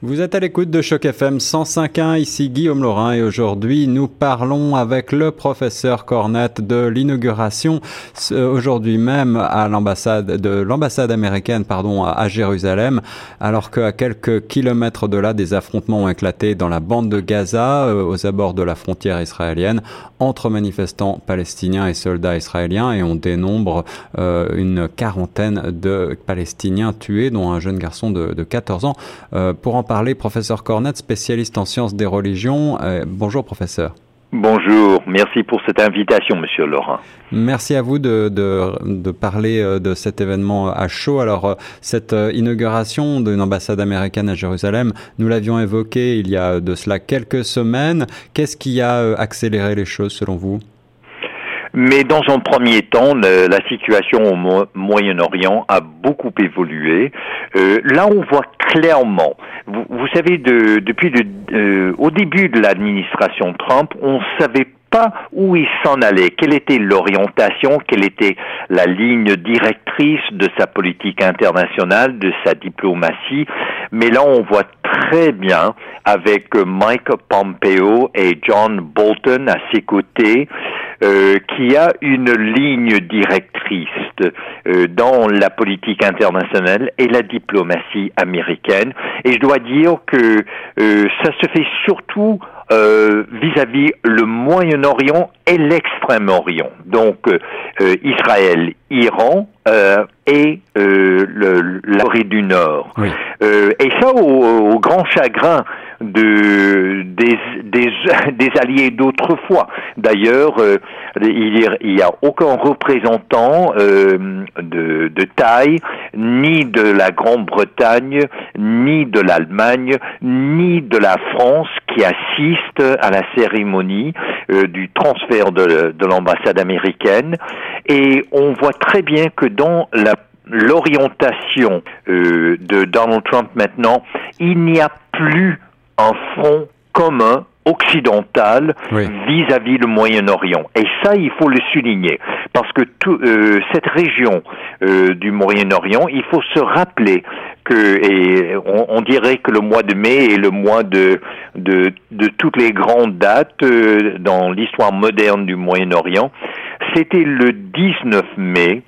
Vous êtes à l'écoute de Choc FM 105.1, ici Guillaume Laurin et aujourd'hui nous parlons avec le professeur Cornette de l'inauguration aujourd'hui même à l'ambassade de l'ambassade américaine pardon à Jérusalem alors qu'à quelques kilomètres de là des affrontements ont éclaté dans la bande de Gaza euh, aux abords de la frontière israélienne entre manifestants palestiniens et soldats israéliens et on dénombre euh, une quarantaine de Palestiniens tués dont un jeune garçon de, de 14 ans. Euh, pour en parler, professeur Cornette, spécialiste en sciences des religions. Euh, bonjour, professeur. Bonjour, merci pour cette invitation, Monsieur Laurent. Merci à vous de, de, parler euh, de cet événement à chaud. Alors, euh, cette inauguration d'une ambassade américaine à Jérusalem, nous l'avions évoqué il y a de cela quelques semaines. Qu'est-ce qui a accéléré les choses selon vous? Mais dans un premier temps, la situation au Moyen-Orient a beaucoup évolué. Euh, là, on voit clairement, vous, vous savez, de, depuis le, euh, au début de l'administration Trump, on savait pas où il s'en allait, quelle était l'orientation, quelle était la ligne directrice de sa politique internationale, de sa diplomatie. Mais là, on voit très bien avec Mike Pompeo et John Bolton à ses côtés euh, qui a une ligne directrice euh, dans la politique internationale et la diplomatie américaine. Et je dois dire que euh, ça se fait surtout vis-à-vis le Moyen-Orient et l'Extrême-Orient. Donc Israël, Iran et la Corée du Nord. et ça au grand chagrin de, des, des, des alliés d'autrefois. D'ailleurs, euh, il n'y a aucun représentant euh, de, de taille, ni de la Grande-Bretagne, ni de l'Allemagne, ni de la France qui assiste à la cérémonie euh, du transfert de, de l'ambassade américaine. Et on voit très bien que dans la l'orientation euh, de Donald Trump maintenant, il n'y a plus un front commun occidental vis-à-vis le Moyen-Orient. Et ça, il faut le souligner, parce que tout, euh, cette région euh, du Moyen-Orient, il faut se rappeler et on, dirait que le mois de mai est le mois de, toutes les grandes dates euh, dans l'histoire moderne du Moyen-Orient. C'était le 19 mai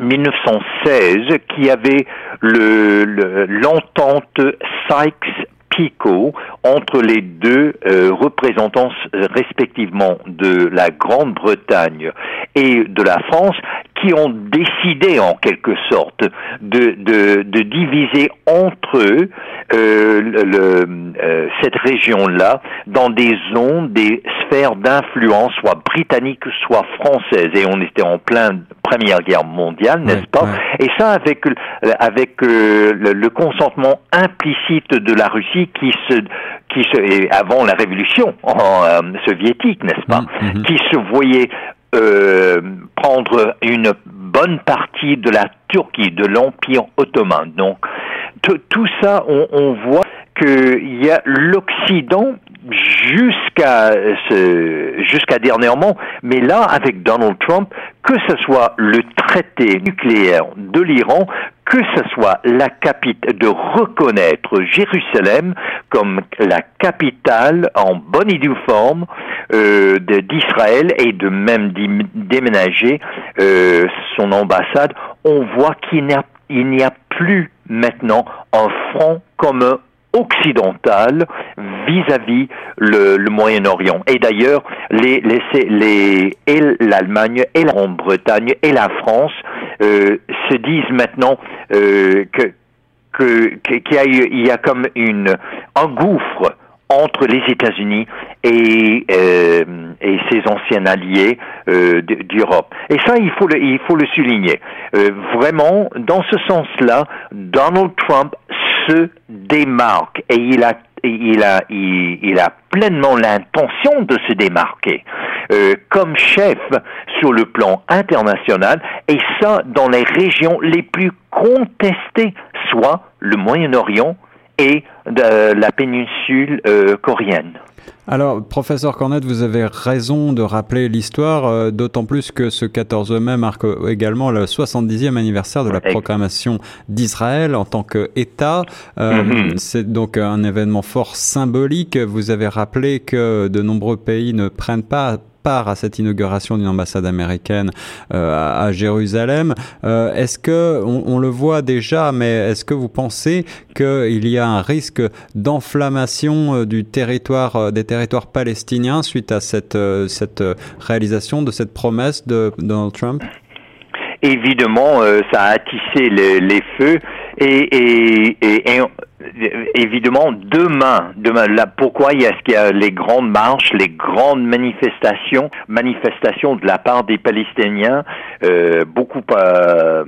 1916 qui avait le l'entente Sykes Picot entre les deux euh, représentants respectivement de la Grande-Bretagne et de la France qui ont décidé en quelque sorte de, de, diviser entre eux euh, le, euh, cette région-là dans des zones, des sphères d'influence, soit britanniques, soit françaises. Et on était en pleine Première Guerre mondiale, n'est-ce pas Et ça avec avec euh, le, consentement implicite de la Russie qui se qui se avant la révolution euh, soviétique, n'est-ce pas, mm, mm-hmm. qui se voyait euh, prendre une bonne partie de la Turquie, de l'Empire ottoman. Donc tout ça, on, voit qu'il y a l'Occident jusqu'à jusqu'à dernièrement, mais là avec Donald Trump, que ce soit le traité nucléaire de l'Iran, que ce soit la capitale de reconnaître Jérusalem comme la capitale en bonne et due forme euh, d'Israël et de même déménager euh, son ambassade, on voit qu'il n'y a, n'y a plus maintenant un front commun occidentale vis-à-vis le, Moyen-Orient. Et d'ailleurs, l'Allemagne et la Grande-Bretagne et la France euh, se disent maintenant euh, qu'il y, a, il y a comme une un gouffre entre les États-Unis et, euh, ses anciens alliés euh, d'Europe. Et ça, il faut le, souligner. Euh, vraiment, dans ce sens-là, Donald Trump se démarque et il a il a, pleinement l'intention de se démarquer comme chef sur le plan international et ça dans les régions les plus contestées, soit le Moyen-Orient et de la péninsule coréenne. Alors, professeur Cornette, vous avez raison de rappeler l'histoire, euh, d'autant plus que ce 14 mai marque également le 70e anniversaire de la proclamation d'Israël en tant qu'État. Euh, mm-hmm. C'est donc un événement fort symbolique. Vous avez rappelé que de nombreux pays ne prennent pas part à cette inauguration d'une ambassade américaine euh, à, Jérusalem. Euh, est-ce que on, le voit déjà, mais est-ce que vous pensez qu'il y a un risque d'inflammation euh, du territoire des territoires palestiniens suite à cette cette réalisation de cette promesse de Donald Trump? Évidemment, ça a attissé les, feux et, et évidemment, demain, demain, là, pourquoi est-ce qu'il y a les grandes marches, les grandes manifestations, manifestations de la part des Palestiniens, euh, beaucoup à,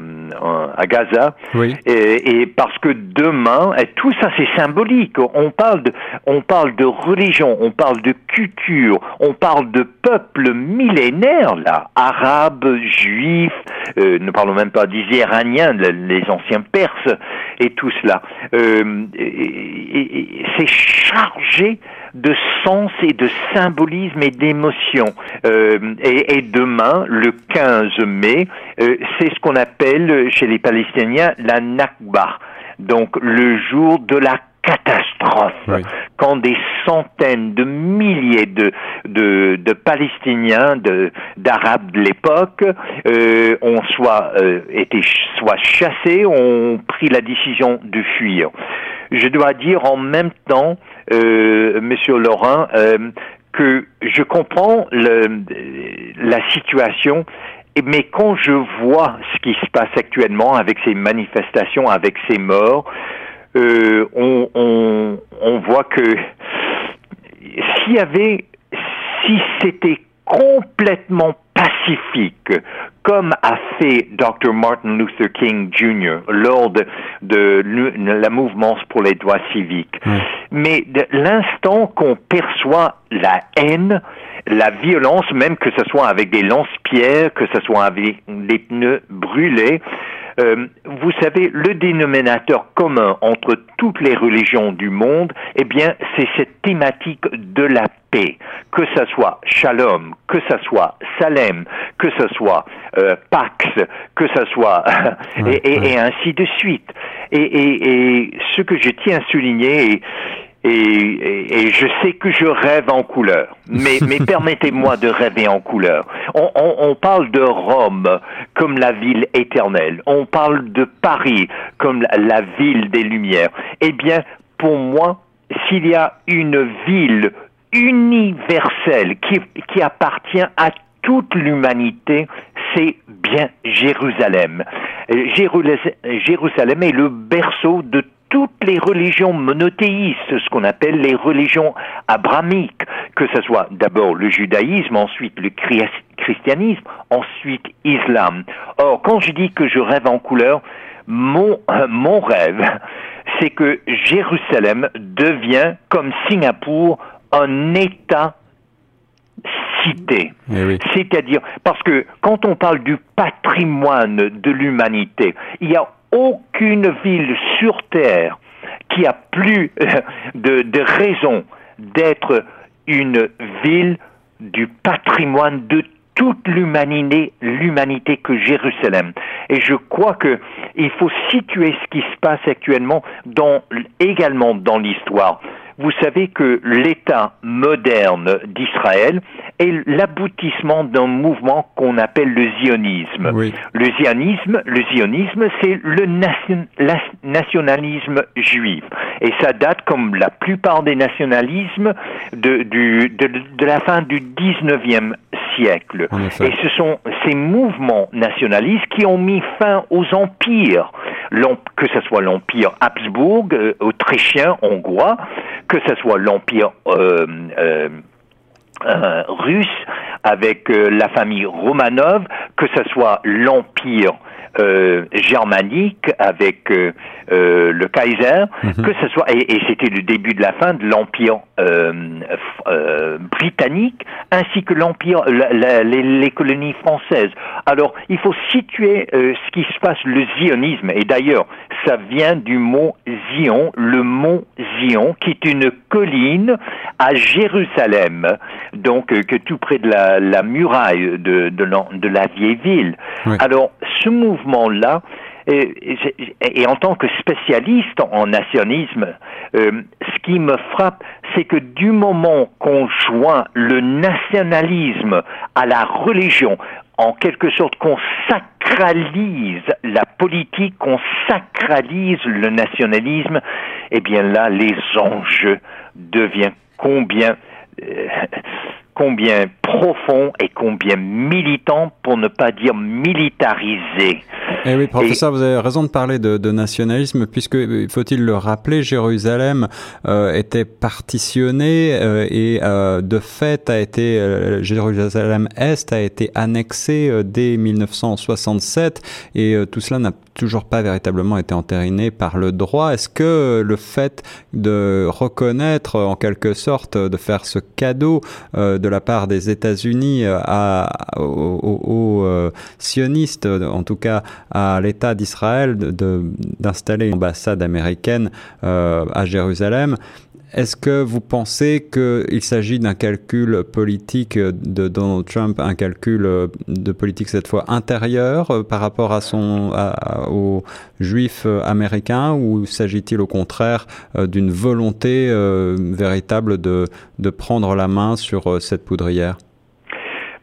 à Gaza, oui. et, et, parce que demain, et tout ça c'est symbolique. On parle de, on parle de religion, on parle de culture, on parle de peuple millénaire là, arabes, juifs, euh, ne parlons même pas des Iraniens, les anciens Perses et tout cela. Euh, c'est chargé de sens et de symbolisme et d'émotion. Euh, et, demain, le 15 mai, euh, c'est ce qu'on appelle chez les Palestiniens la Nakba, donc le jour de la catastrophe. Quand des centaines de milliers de de, de Palestiniens, de d'Arabes de l'époque, euh, ont soit été soit chassés, ont pris la décision de fuir je dois dire en même temps, euh, Monsieur Laurent, euh, que je comprends le, la situation, mais quand je vois ce qui se passe actuellement avec ces manifestations, avec ces morts, euh, on, on, on voit que s'il y avait, si c'était complètement pacifique, comme a fait Dr. Martin Luther King Jr. lors de, la mouvement pour les droits civiques. Mais de l'instant qu'on perçoit la haine, la violence, même que ce soit avec des lance-pierres, que ce soit avec des pneus brûlés, euh, vous savez, le dénominateur commun entre toutes les religions du monde, eh bien, c'est cette thématique de la paix, que ce soit Shalom, que ce soit Salem, que ce soit euh, Pax, que ce soit et, ainsi de suite. Et, ce que je tiens à souligner, et, je sais que je rêve en couleur, mais, mais permettez-moi de rêver en couleur. On, parle de Rome comme la ville éternelle, on parle de Paris comme la, ville des Lumières. Eh bien, pour moi, s'il y a une ville universelle qui, qui appartient à toute l'humanité, c'est bien Jérusalem. Jérusalem est le berceau de toutes les religions monothéistes, ce qu'on appelle les religions abramiques, que ce soit d'abord le judaïsme, ensuite le christianisme, ensuite l'islam. Or, quand je dis que je rêve en couleur, mon, euh, mon rêve, c'est que Jérusalem devient, comme Singapour, un État cité. Eh C'est-à-dire, parce que quand on parle du patrimoine de l'humanité, il y a aucune ville sur Terre qui a plus euh, de, de raison d'être une ville du patrimoine de toute l'humanité, que Jérusalem. Et je crois que il faut situer ce qui se passe actuellement également dans l'histoire. Vous savez que l'État moderne d'Israël est l'aboutissement d'un mouvement qu'on appelle le zionisme. Le zionisme, le zionisme, c'est le nationalisme juif. Et ça date, comme la plupart des nationalismes, de, du, de, de la fin du 19e siècle. Et ce sont ces mouvements nationalistes qui ont mis fin aux empires, que ce soit l'empire Habsbourg, euh, autrichien, hongrois, que ce soit l'empire euh, euh, russe avec la famille Romanov, que ce soit l'empire euh, germanique avec euh, euh, le Kaiser, mhm. que ce soit et, c'était le début de la fin de l'empire britannique ainsi que l'empire les, colonies françaises. Alors il faut situer ce qui se passe le zionisme et d'ailleurs ça vient du mot Zion, le mont Zion qui est une colline à Jérusalem, donc que tout près de la, muraille de, de, la vieille ville. Alors ce mouvement-là, et, en tant que spécialiste en nationalisme, euh, ce qui me frappe, c'est que du moment qu'on joint le nationalisme à la religion, en quelque sorte qu'on sacralise la politique, qu'on sacralise le nationalisme, eh bien là, les enjeux deviennent combien euh, combien profond et combien militant, pour ne pas dire militarisé. Eh oui, professeur, vous avez raison de parler de, de nationalisme, puisque, euh, faut-il le rappeler, Jérusalem euh, était partitionnée euh, et euh, de fait a été Jérusalem-Est a été annexé dès 1967 et tout cela n'a toujours pas véritablement été entériné par le droit. Est-ce que le fait de reconnaître, en quelque sorte, de faire ce cadeau euh, de la part des États-Unis euh, aux, euh, sionistes, en tout cas à l'État d'Israël, d'installer une ambassade américaine à Jérusalem, est-ce que vous pensez qu'il s'agit d'un calcul politique de Donald Trump, un calcul euh, de politique cette fois intérieur euh, par rapport à son, aux juifs euh, américains ou s'agit-il au contraire d'une volonté véritable de, de prendre la main sur cette poudrière?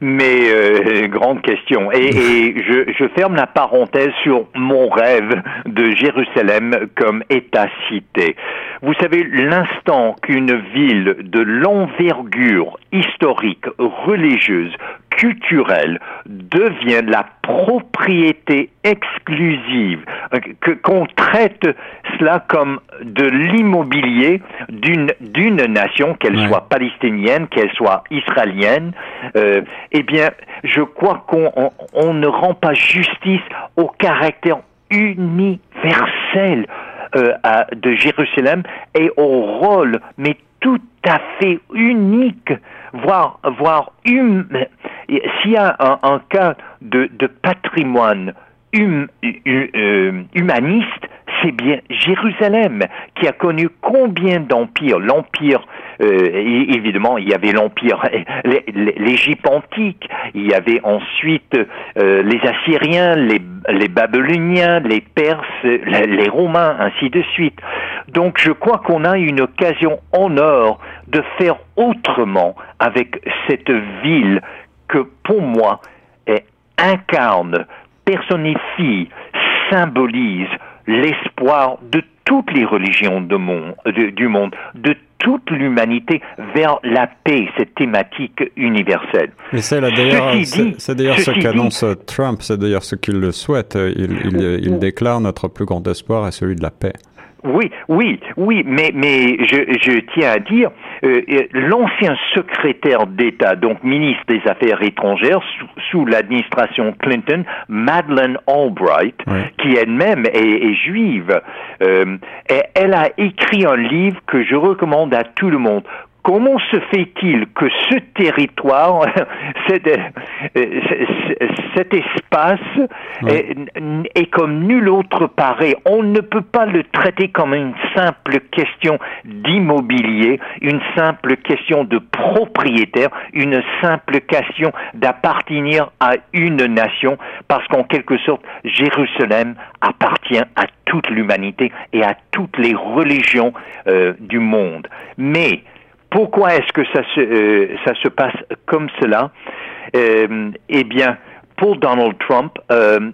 Mais euh, grande question. Et, et je, je, ferme la parenthèse sur mon rêve de Jérusalem comme État-cité. Vous savez, l'instant qu'une ville de l'envergure historique, religieuse, culturelle devient la propriété exclusive, que qu'on traite cela comme de l'immobilier d'une d'une nation, qu'elle soit palestinienne, qu'elle soit israélienne, euh, eh bien, je crois qu'on on, ne rend pas justice au caractère universel euh, à, de Jérusalem et au rôle, mais tout à fait unique, voire, voire hum, s'il y a un, cas de, de patrimoine hum, euh, humaniste, c'est bien Jérusalem qui a connu combien d'empires? L'empire, euh, évidemment, il y avait l'empire, l'Égypte antique, il y avait ensuite euh, les Assyriens, les, les Babyloniens, les Perses, les Romains, ainsi de suite. Donc je crois qu'on a une occasion en or de faire autrement avec cette ville que pour moi incarne, personnifie, symbolise l'espoir de toutes les religions du monde, de toute l'humanité vers la paix, cette thématique universelle. Mais c'est d'ailleurs, ce qu'annonce Trump, c'est d'ailleurs ce qu'il le souhaite. il déclare notre plus grand espoir est celui de la paix. Oui, oui, oui, mais, mais je, je tiens à dire, euh, l'ancien secrétaire d'État, donc ministre des Affaires étrangères sous, l'administration Clinton, Madeleine Albright, qui elle-même est, juive, euh, elle a écrit un livre que je recommande à tout le monde, Comment se fait-il que ce territoire, cet, espace, est, comme nul autre pareil? On ne peut pas le traiter comme une simple question d'immobilier, une simple question de propriétaire, une simple question d'appartenir à une nation, parce qu'en quelque sorte, Jérusalem appartient à toute l'humanité et à toutes les religions euh, du monde. Mais pourquoi est-ce que ça se, euh, ça se passe comme cela? Euh, Eh bien, pour Donald Trump, euh,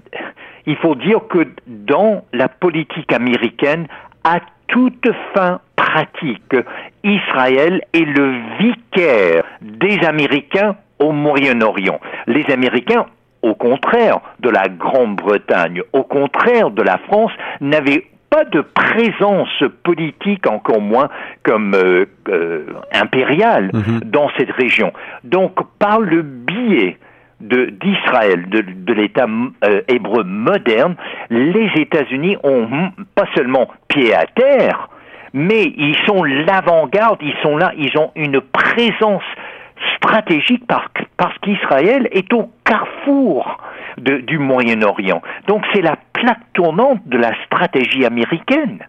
il faut dire que dans la politique américaine, à toute fin pratique, Israël est le vicaire des Américains au Moyen-Orient. Les Américains au contraire de la Grande-Bretagne, au contraire de la France, n'avaient pas de présence politique, encore moins comme euh, euh, impériale, mhm. dans cette région. Donc, par le biais d'Israël, de, de, l'État euh, hébreu moderne, les États-Unis ont pas seulement pied à terre, mais ils sont l'avant-garde, ils sont là, ils ont une présence stratégique parce qu'Israël est au carrefour du Moyen-Orient. Donc c'est la plaque tournante de la stratégie américaine.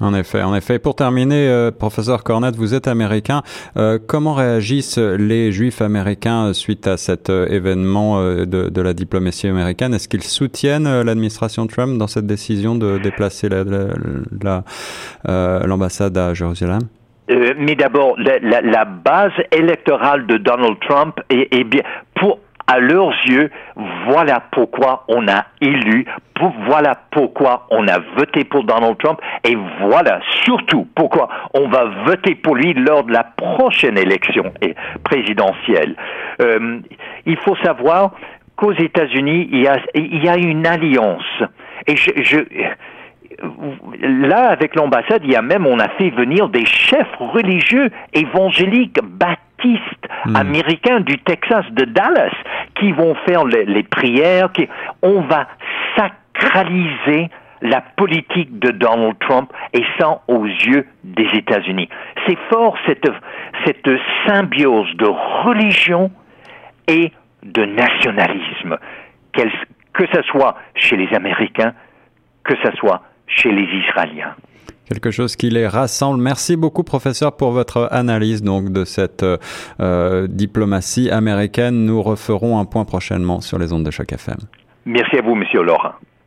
En effet, en effet. Pour terminer, euh, professeur Cornette, vous êtes américain. Euh, comment réagissent les Juifs américains suite à cet euh, événement de, la diplomatie américaine? Est-ce qu'ils soutiennent l'administration Trump dans cette décision de déplacer l'ambassade à Jérusalem? Mais d'abord, la, base électorale de Donald Trump est bien à leurs yeux, voilà pourquoi on a élu, voilà pourquoi on a voté pour Donald Trump et voilà surtout pourquoi on va voter pour lui lors de la prochaine élection présidentielle. Euh, il faut savoir qu'aux États-Unis, il y, a, une alliance. Et là, avec l'ambassade, il y a même, on a fait venir des chefs religieux évangéliques baptistes hmm. américains du Texas, de Dallas, qui vont faire les, prières. Qui, on va sacraliser la politique de Donald Trump et ça aux yeux des États-Unis. C'est fort cette, cette symbiose de religion et de nationalisme, que ce soit chez les Américains, que ce soit chez les Israéliens. Quelque chose qui les rassemble. Merci beaucoup, professeur, pour votre analyse donc de cette euh, diplomatie américaine. Nous referons un point prochainement sur les ondes de choc FM. Merci à vous, monsieur Laurent.